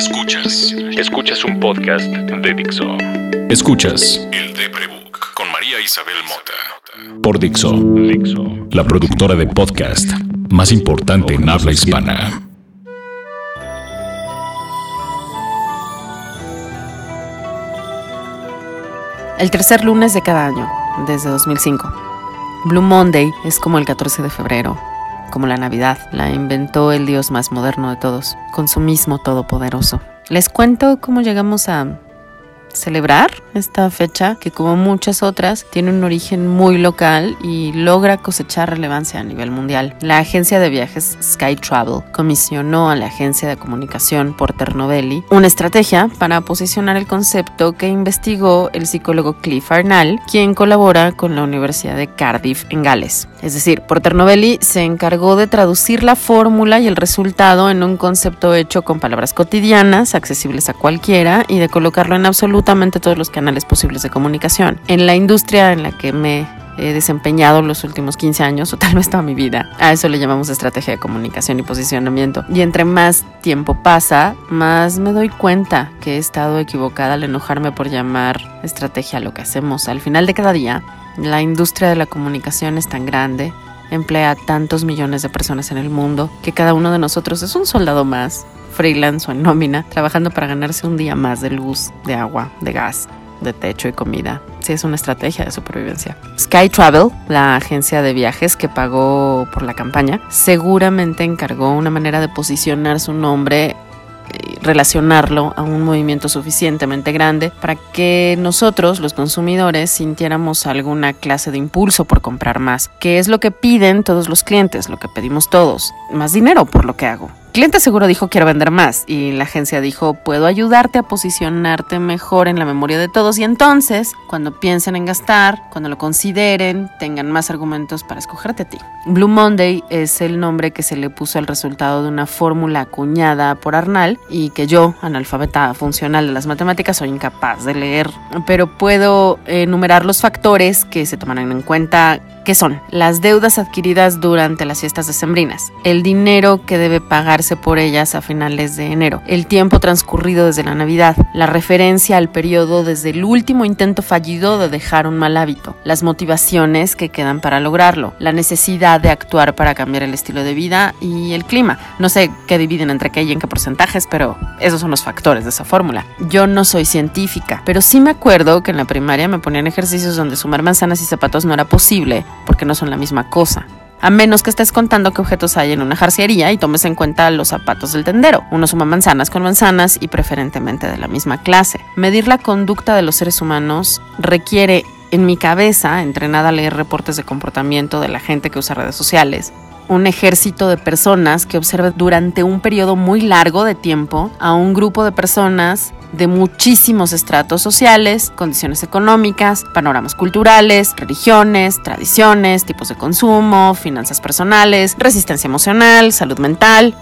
Escuchas. Escuchas un podcast de Dixo. Escuchas El Deprebook con María Isabel Mota. Por Dixo. Dixo. La productora de podcast más importante en habla hispana. El tercer lunes de cada año, desde 2005. Blue Monday es como el 14 de febrero, como la Navidad. La inventó el Dios más moderno de todos, con su mismo todopoderoso. Les cuento cómo llegamos a celebrar esta fecha que como muchas otras tiene un origen muy local y logra cosechar relevancia a nivel mundial. La agencia de viajes Sky Travel comisionó a la agencia de comunicación Porter Novelli una estrategia para posicionar el concepto que investigó el psicólogo Cliff Arnall, quien colabora con la Universidad de Cardiff en Gales. Es decir, Porter Novelli se encargó de traducir la fórmula y el resultado en un concepto hecho con palabras cotidianas, accesibles a cualquiera, y de colocarlo en absolutamente todos los canales posibles de comunicación. En la industria en la que me he desempeñado los últimos 15 años o tal vez toda mi vida. A eso le llamamos estrategia de comunicación y posicionamiento. Y entre más tiempo pasa, más me doy cuenta que he estado equivocada al enojarme por llamar estrategia lo que hacemos. Al final de cada día, la industria de la comunicación es tan grande, emplea tantos millones de personas en el mundo, que cada uno de nosotros es un soldado más, freelance o en nómina, trabajando para ganarse un día más de luz, de agua, de gas, de techo y comida. Sí, es una estrategia de supervivencia. Sky Travel, la agencia de viajes que pagó por la campaña, seguramente encargó una manera de posicionar su nombre relacionarlo a un movimiento suficientemente grande para que nosotros, los consumidores, sintiéramos alguna clase de impulso por comprar más, que es lo que piden todos los clientes, lo que pedimos todos, más dinero por lo que hago cliente seguro dijo quiero vender más y la agencia dijo puedo ayudarte a posicionarte mejor en la memoria de todos y entonces cuando piensen en gastar, cuando lo consideren, tengan más argumentos para escogerte a ti. Blue Monday es el nombre que se le puso al resultado de una fórmula acuñada por Arnal y que yo, analfabeta funcional de las matemáticas, soy incapaz de leer, pero puedo enumerar los factores que se tomarán en cuenta que son las deudas adquiridas durante las fiestas decembrinas, el dinero que debe pagarse por ellas a finales de enero, el tiempo transcurrido desde la Navidad, la referencia al periodo desde el último intento fallido de dejar un mal hábito, las motivaciones que quedan para lograrlo, la necesidad de actuar para cambiar el estilo de vida y el clima. No sé qué dividen entre qué y en qué porcentajes, pero esos son los factores de esa fórmula. Yo no soy científica, pero sí me acuerdo que en la primaria me ponían ejercicios donde sumar manzanas y zapatos no era posible porque no son la misma cosa. A menos que estés contando qué objetos hay en una jarciería y tomes en cuenta los zapatos del tendero. Uno suma manzanas con manzanas y preferentemente de la misma clase. Medir la conducta de los seres humanos requiere, en mi cabeza, entrenada a leer reportes de comportamiento de la gente que usa redes sociales, un ejército de personas que observe durante un periodo muy largo de tiempo a un grupo de personas de muchísimos estratos sociales, condiciones económicas, panoramas culturales, religiones, tradiciones, tipos de consumo, finanzas personales, resistencia emocional, salud mental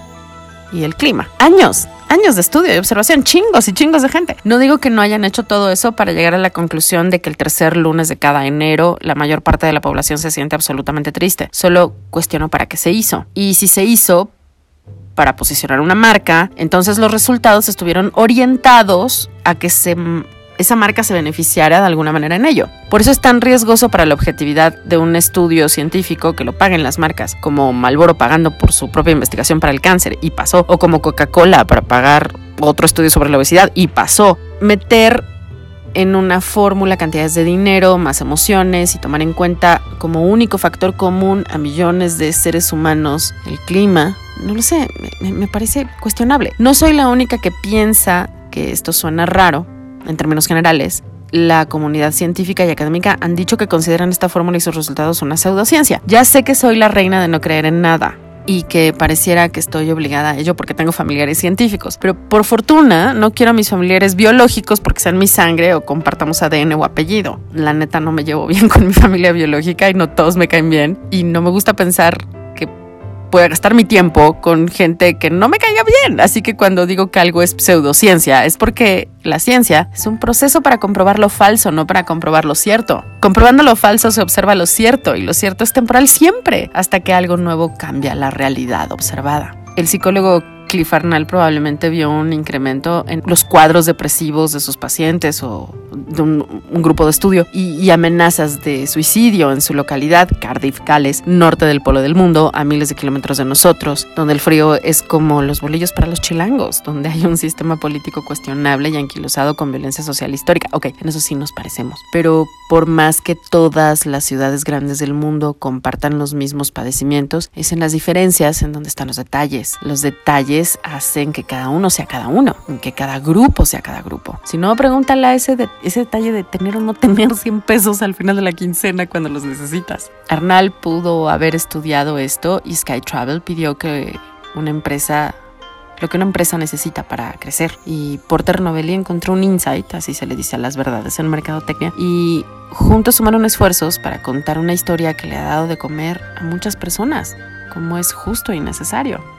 y el clima. Años, años de estudio y observación, chingos y chingos de gente. No digo que no hayan hecho todo eso para llegar a la conclusión de que el tercer lunes de cada enero la mayor parte de la población se siente absolutamente triste. Solo cuestiono para qué se hizo. Y si se hizo para posicionar una marca, entonces los resultados estuvieron orientados a que se esa marca se beneficiara de alguna manera en ello. Por eso es tan riesgoso para la objetividad de un estudio científico que lo paguen las marcas, como Malboro pagando por su propia investigación para el cáncer y pasó, o como Coca-Cola para pagar otro estudio sobre la obesidad y pasó. Meter en una fórmula cantidades de dinero, más emociones y tomar en cuenta como único factor común a millones de seres humanos el clima, no lo sé, me, me, parece cuestionable. No soy la única que piensa que esto suena raro en términos generales. La comunidad científica y académica han dicho que consideran esta fórmula y sus resultados una pseudociencia. Ya sé que soy la reina de no creer en nada, y que pareciera que estoy obligada a ello porque tengo familiares científicos. Pero por fortuna no quiero a mis familiares biológicos porque sean mi sangre o compartamos ADN o apellido. La neta no me llevo bien con mi familia biológica y no todos me caen bien y no me gusta pensar pueda gastar mi tiempo con gente que no me caiga bien. Así que cuando digo que algo es pseudociencia, es porque la ciencia es un proceso para comprobar lo falso, no para comprobar lo cierto. Comprobando lo falso se observa lo cierto y lo cierto es temporal siempre, hasta que algo nuevo cambia la realidad observada. El psicólogo Cliff Arnall probablemente vio un incremento en los cuadros depresivos de sus pacientes o de un, grupo de estudio y, amenazas de suicidio en su localidad, Cardiff, Gales, norte del polo del mundo, a miles de kilómetros de nosotros, donde el frío es como los bolillos para los chilangos, donde hay un sistema político cuestionable y anquilosado con violencia social histórica. Ok, en eso sí nos parecemos, pero por más que todas las ciudades grandes del mundo compartan los mismos padecimientos, es en las diferencias en donde están los detalles. Los detalles hacen que cada uno sea cada uno, que cada grupo sea cada grupo. Si no, pregúntale a ese, ese detalle de tener o no tener 100 pesos al final de la quincena cuando los necesitas. Arnal pudo haber estudiado esto y Sky Travel pidió que una empresa lo que una empresa necesita para crecer. Y Porter Novelli encontró un insight, así se le dice a las verdades en mercadotecnia, y juntos sumaron esfuerzos para contar una historia que le ha dado de comer a muchas personas, como es justo y necesario.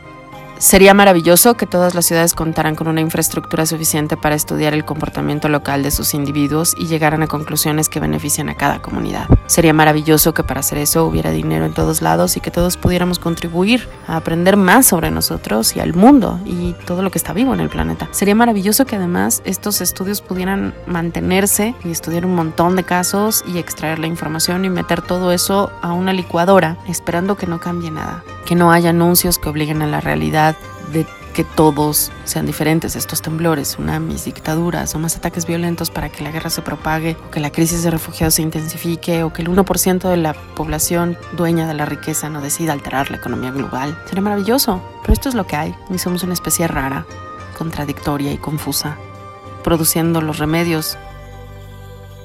Sería maravilloso que todas las ciudades contaran con una infraestructura suficiente para estudiar el comportamiento local de sus individuos y llegaran a conclusiones que beneficien a cada comunidad. Sería maravilloso que para hacer eso hubiera dinero en todos lados y que todos pudiéramos contribuir a aprender más sobre nosotros y al mundo y todo lo que está vivo en el planeta. Sería maravilloso que además estos estudios pudieran mantenerse y estudiar un montón de casos y extraer la información y meter todo eso a una licuadora esperando que no cambie nada, que no haya anuncios que obliguen a la realidad de que todos sean diferentes, estos temblores, tsunamis, dictaduras o más ataques violentos para que la guerra se propague o que la crisis de refugiados se intensifique o que el 1% de la población dueña de la riqueza no decida alterar la economía global. Sería maravilloso, pero esto es lo que hay y somos una especie rara, contradictoria y confusa, produciendo los remedios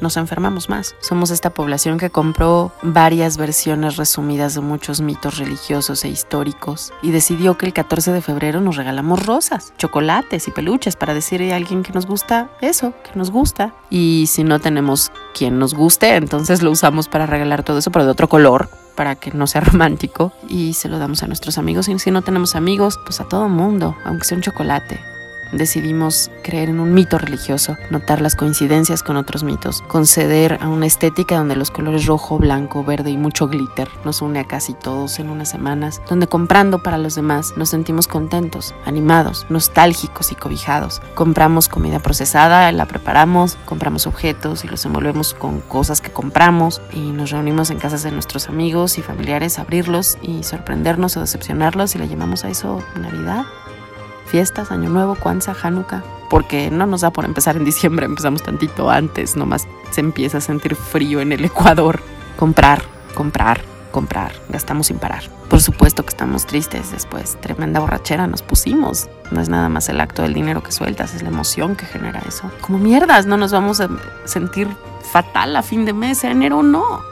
nos enfermamos más. Somos esta población que compró varias versiones resumidas de muchos mitos religiosos e históricos y decidió que el 14 de febrero nos regalamos rosas, chocolates y peluches para decirle a alguien que nos gusta eso, que nos gusta. Y si no tenemos quien nos guste, entonces lo usamos para regalar todo eso, pero de otro color, para que no sea romántico y se lo damos a nuestros amigos y si no tenemos amigos, pues a todo mundo, aunque sea un chocolate decidimos creer en un mito religioso, notar las coincidencias con otros mitos, conceder a una estética donde los colores rojo, blanco, verde y mucho glitter nos une a casi todos en unas semanas, donde comprando para los demás nos sentimos contentos, animados, nostálgicos y cobijados. Compramos comida procesada, la preparamos, compramos objetos y los envolvemos con cosas que compramos y nos reunimos en casas de nuestros amigos y familiares a abrirlos y sorprendernos o decepcionarlos y le llamamos a eso Navidad fiestas, Año Nuevo, Kwanzaa, Hanukkah, porque no nos da por empezar en diciembre, empezamos tantito antes, nomás se empieza a sentir frío en el Ecuador. Comprar, comprar, comprar, gastamos sin parar. Por supuesto que estamos tristes después, tremenda borrachera nos pusimos. No es nada más el acto del dinero que sueltas, es la emoción que genera eso. Como mierdas, no nos vamos a sentir fatal a fin de mes, enero no.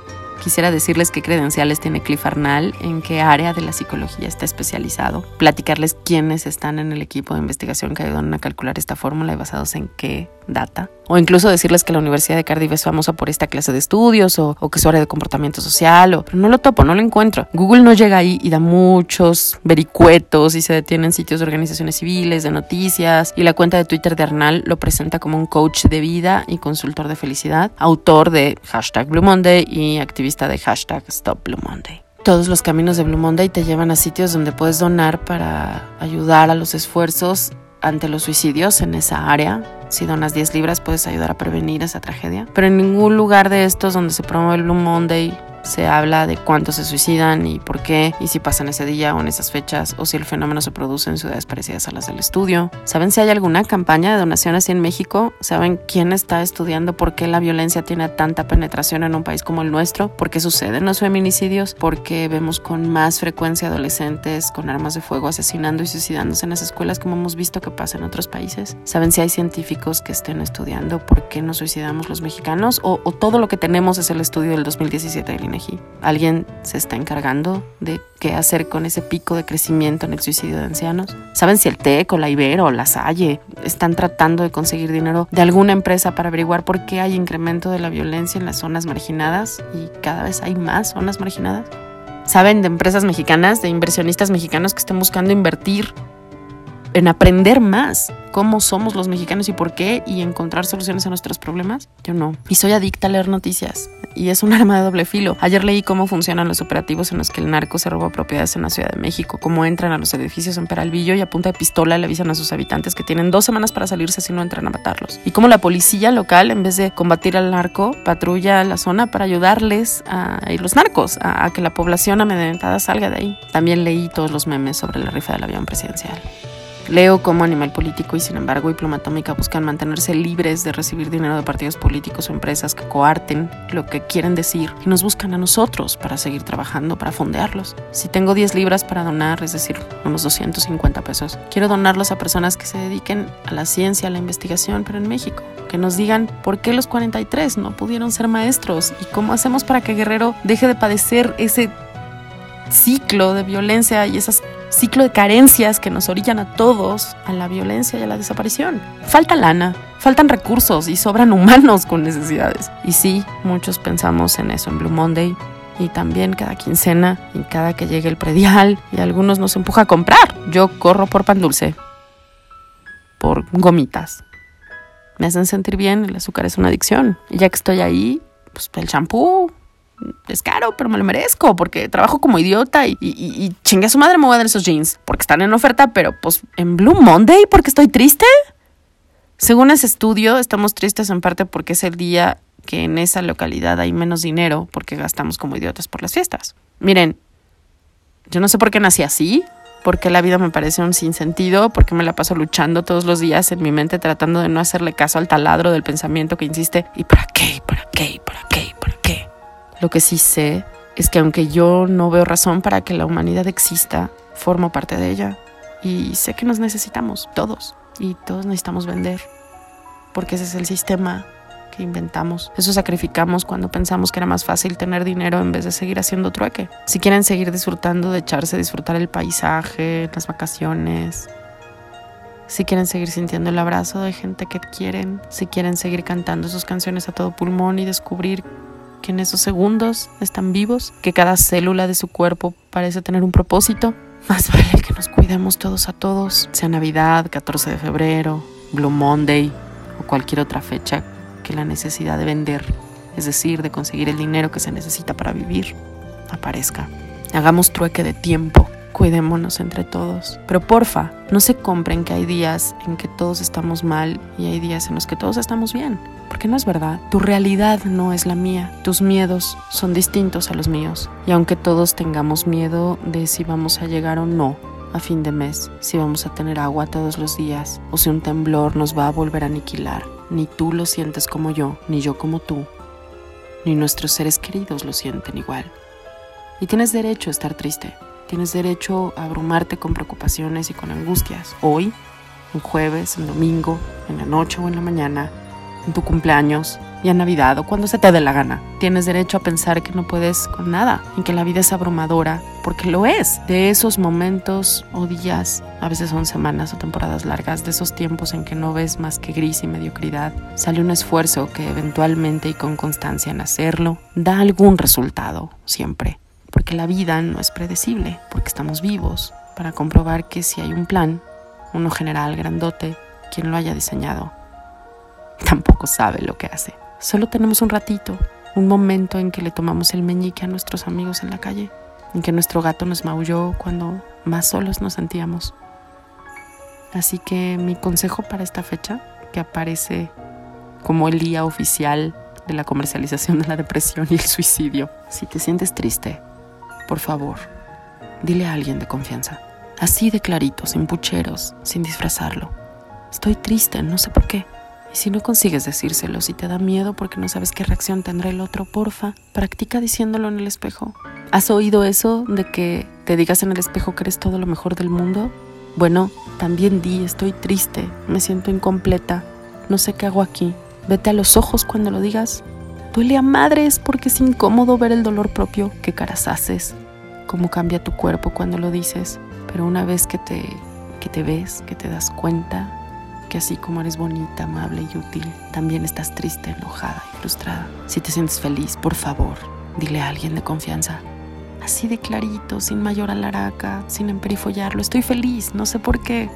Quisiera decirles qué credenciales tiene Cliff Arnall, en qué área de la psicología está especializado, platicarles quiénes están en el equipo de investigación que ayudan a calcular esta fórmula y basados en qué data, o incluso decirles que la Universidad de Cardiff es famosa por esta clase de estudios o, que su área de comportamiento social, o, pero no lo topo, no lo encuentro. Google no llega ahí y da muchos vericuetos y se detiene en sitios de organizaciones civiles, de noticias, y la cuenta de Twitter de Arnal lo presenta como un coach de vida y consultor de felicidad, autor de hashtag Blue Monday y activista de hashtag Stop Monday. Todos los caminos de Blue Monday te llevan a sitios donde puedes donar para ayudar a los esfuerzos ante los suicidios en esa área. Si donas 10 libras puedes ayudar a prevenir esa tragedia. Pero en ningún lugar de estos donde se promueve el Blue Monday se habla de cuántos se suicidan y por qué, y si pasan ese día o en esas fechas, o si el fenómeno se produce en ciudades parecidas a las del estudio. ¿Saben si hay alguna campaña de donación así en México? ¿Saben quién está estudiando por qué la violencia tiene tanta penetración en un país como el nuestro? ¿Por qué suceden los feminicidios? ¿Por qué vemos con más frecuencia adolescentes con armas de fuego asesinando y suicidándose en las escuelas como hemos visto que pasa en otros países? ¿Saben si hay científicos que estén estudiando por qué nos suicidamos los mexicanos? ¿O, o todo lo que tenemos es el estudio del 2017 del ¿Alguien se está encargando de qué hacer con ese pico de crecimiento en el suicidio de ancianos? ¿Saben si el TEC o la Ibero o la Salle están tratando de conseguir dinero de alguna empresa para averiguar por qué hay incremento de la violencia en las zonas marginadas y cada vez hay más zonas marginadas? ¿Saben de empresas mexicanas, de inversionistas mexicanos que estén buscando invertir en aprender más cómo somos los mexicanos y por qué y encontrar soluciones a nuestros problemas? Yo no. Y soy adicta a leer noticias y es un arma de doble filo. Ayer leí cómo funcionan los operativos en los que el narco se roba propiedades en la Ciudad de México, cómo entran a los edificios en Peralvillo y a punta de pistola le avisan a sus habitantes que tienen dos semanas para salirse si no entran a matarlos. Y cómo la policía local, en vez de combatir al narco, patrulla la zona para ayudarles a, los narcos, a, a que la población amedrentada salga de ahí. También leí todos los memes sobre la rifa del avión presidencial. Leo como animal político y sin embargo y Pluma Atómica buscan mantenerse libres de recibir dinero de partidos políticos o empresas que coarten lo que quieren decir y nos buscan a nosotros para seguir trabajando, para fondearlos. Si tengo 10 libras para donar, es decir, unos 250 pesos, quiero donarlos a personas que se dediquen a la ciencia, a la investigación, pero en México. Que nos digan por qué los 43 no pudieron ser maestros y cómo hacemos para que Guerrero deje de padecer ese ciclo de violencia y ese ciclo de carencias que nos orillan a todos a la violencia y a la desaparición. Falta lana, faltan recursos y sobran humanos con necesidades. Y sí, muchos pensamos en eso en Blue Monday. Y también cada quincena y cada que llegue el predial y algunos nos empuja a comprar. Yo corro por pan dulce, por gomitas. Me hacen sentir bien, el azúcar es una adicción. Y ya que estoy ahí, pues el champú, es caro, pero me lo merezco porque trabajo como idiota y, y, chingue a su madre me voy a dar esos jeans porque están en oferta, pero pues en Blue Monday porque estoy triste. Según ese estudio, estamos tristes en parte porque es el día que en esa localidad hay menos dinero porque gastamos como idiotas por las fiestas. Miren, yo no sé por qué nací así, porque la vida me parece un sinsentido, porque me la paso luchando todos los días en mi mente tratando de no hacerle caso al taladro del pensamiento que insiste, ¿y para qué? ¿Para qué? ¿Para qué? Lo que sí sé es que aunque yo no veo razón para que la humanidad exista, formo parte de ella. Y sé que nos necesitamos, todos. Y todos necesitamos vender. Porque ese es el sistema que inventamos. Eso sacrificamos cuando pensamos que era más fácil tener dinero en vez de seguir haciendo trueque. Si quieren seguir disfrutando de echarse, disfrutar el paisaje, las vacaciones. Si quieren seguir sintiendo el abrazo de gente que quieren. Si quieren seguir cantando sus canciones a todo pulmón y descubrir que en esos segundos están vivos, que cada célula de su cuerpo parece tener un propósito. Más vale que nos cuidemos todos a todos, sea Navidad, 14 de febrero, Blue Monday o cualquier otra fecha que la necesidad de vender, es decir, de conseguir el dinero que se necesita para vivir, aparezca. Hagamos trueque de tiempo, cuidémonos entre todos. Pero porfa, no se compren que hay días en que todos estamos mal y hay días en los que todos estamos bien no es verdad. Tu realidad no es la mía. Tus miedos son distintos a los míos. Y aunque todos tengamos miedo de si vamos a llegar o no a fin de mes, si vamos a tener agua todos los días o si un temblor nos va a volver a aniquilar, ni tú lo sientes como yo, ni yo como tú, ni nuestros seres queridos lo sienten igual. Y tienes derecho a estar triste. Tienes derecho a abrumarte con preocupaciones y con angustias. Hoy, un jueves, un domingo, en la noche o en la mañana, en tu cumpleaños y a Navidad o cuando se te dé la gana. Tienes derecho a pensar que no puedes con nada, en que la vida es abrumadora, porque lo es. De esos momentos o días, a veces son semanas o temporadas largas, de esos tiempos en que no ves más que gris y mediocridad, sale un esfuerzo que eventualmente y con constancia en hacerlo da algún resultado, siempre. Porque la vida no es predecible, porque estamos vivos para comprobar que si hay un plan, uno general, grandote, quien lo haya diseñado, tampoco sabe lo que hace. Solo tenemos un ratito, un momento en que le tomamos el meñique a nuestros amigos en la calle, en que nuestro gato nos maulló cuando más solos nos sentíamos. Así que mi consejo para esta fecha, que aparece como el día oficial de la comercialización de la depresión y el suicidio, si te sientes triste, por favor, dile a alguien de confianza, así de clarito, sin pucheros, sin disfrazarlo. Estoy triste, no sé por qué. Y si no consigues decírselo, si te da miedo porque no sabes qué reacción tendrá el otro, porfa, practica diciéndolo en el espejo. ¿Has oído eso de que te digas en el espejo que eres todo lo mejor del mundo? Bueno, también di, estoy triste, me siento incompleta, no sé qué hago aquí. Vete a los ojos cuando lo digas. Duele a madres porque es incómodo ver el dolor propio. ¿Qué caras haces? ¿Cómo cambia tu cuerpo cuando lo dices? Pero una vez que te, que te ves, que te das cuenta, que así como eres bonita, amable y útil, también estás triste, enojada y frustrada. Si te sientes feliz, por favor, dile a alguien de confianza. Así de clarito, sin mayor alaraca, sin emperifollarlo. Estoy feliz, no sé por qué.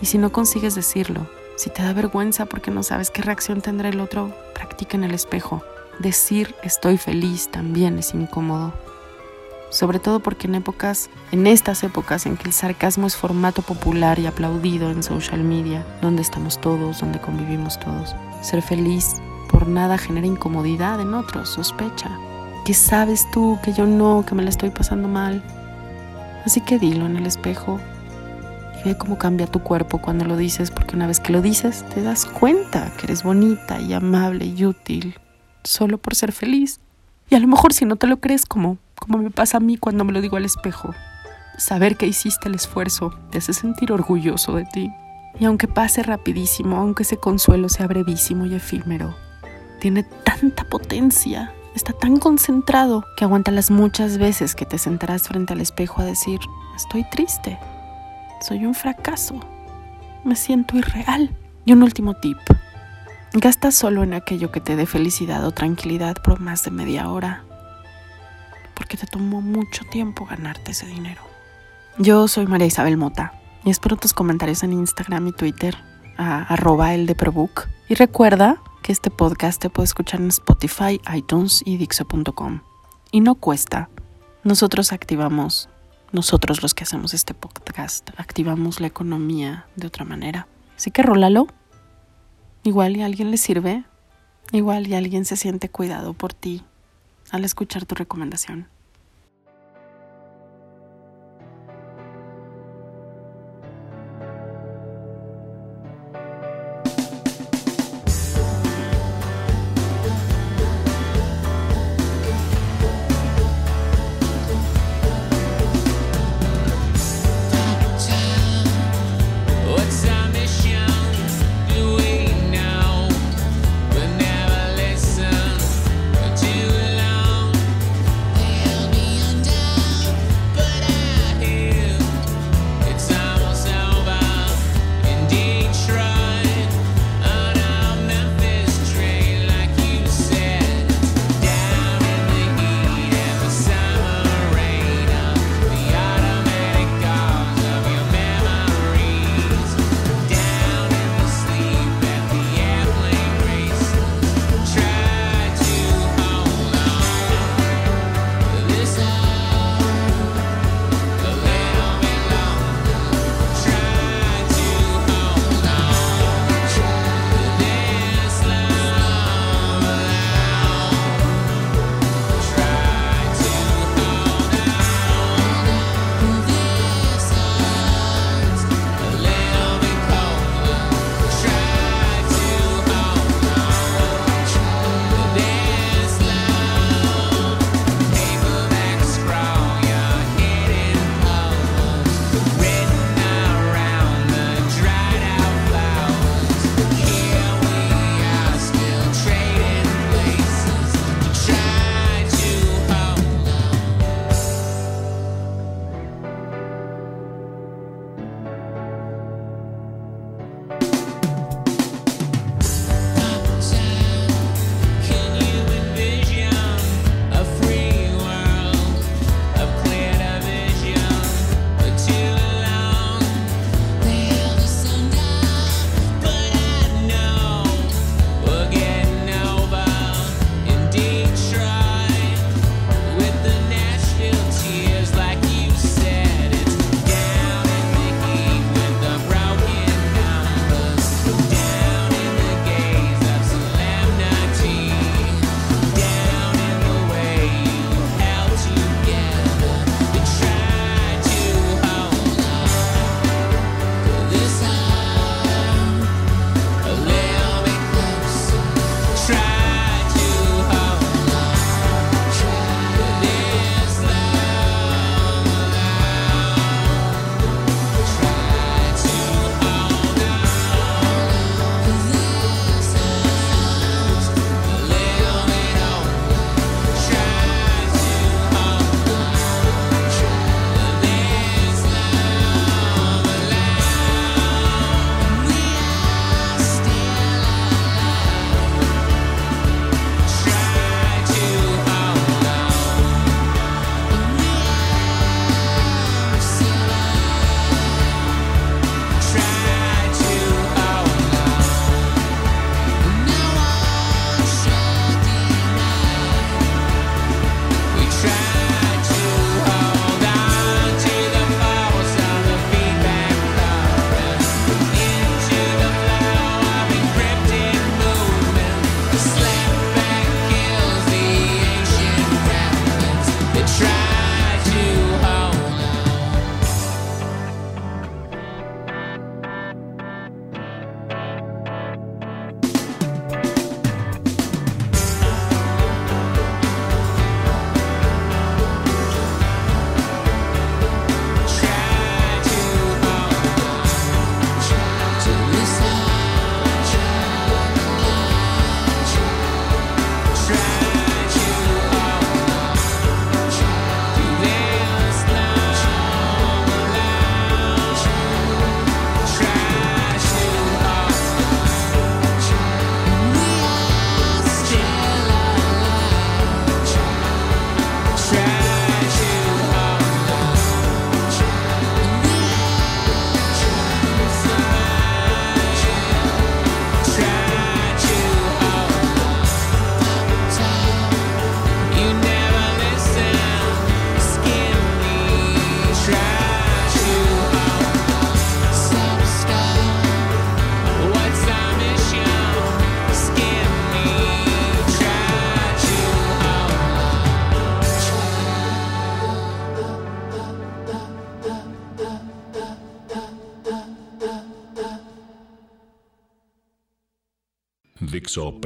Y si no consigues decirlo, si te da vergüenza porque no sabes qué reacción tendrá el otro, practica en el espejo. Decir estoy feliz también es incómodo. Sobre todo porque en épocas, en estas épocas en que el sarcasmo es formato popular y aplaudido en social media, donde estamos todos, donde convivimos todos, ser feliz por nada genera incomodidad en otros, sospecha. ¿Qué sabes tú que yo no, que me la estoy pasando mal? Así que dilo en el espejo y ve cómo cambia tu cuerpo cuando lo dices, porque una vez que lo dices te das cuenta que eres bonita y amable y útil solo por ser feliz. Y a lo mejor si no te lo crees como, como me pasa a mí cuando me lo digo al espejo, saber que hiciste el esfuerzo te hace sentir orgulloso de ti. Y aunque pase rapidísimo, aunque ese consuelo sea brevísimo y efímero, tiene tanta potencia está tan concentrado que aguanta las muchas veces que te sentarás frente al espejo a decir, estoy triste, soy un fracaso, me siento irreal. Y un último tip, gasta solo en aquello que te dé felicidad o tranquilidad por más de media hora, porque te tomó mucho tiempo ganarte ese dinero. Yo soy María Isabel Mota y espero tus comentarios en Instagram y Twitter a arroba. Y recuerda que este podcast te puede escuchar en Spotify, iTunes y Dixo.com. Y no cuesta. Nosotros activamos, nosotros los que hacemos este podcast, activamos la economía de otra manera. Así que rólalo. Igual y a alguien le sirve. Igual y alguien se siente cuidado por ti al escuchar tu recomendación.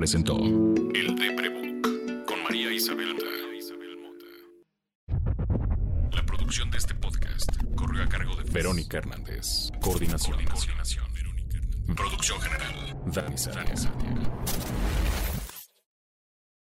Presentó El Deprebook con María Isabel Mota. La producción de este podcast corre a cargo de Verónica Hernández. Coordinación. Coordinación. Producción general. Dani Sánchez.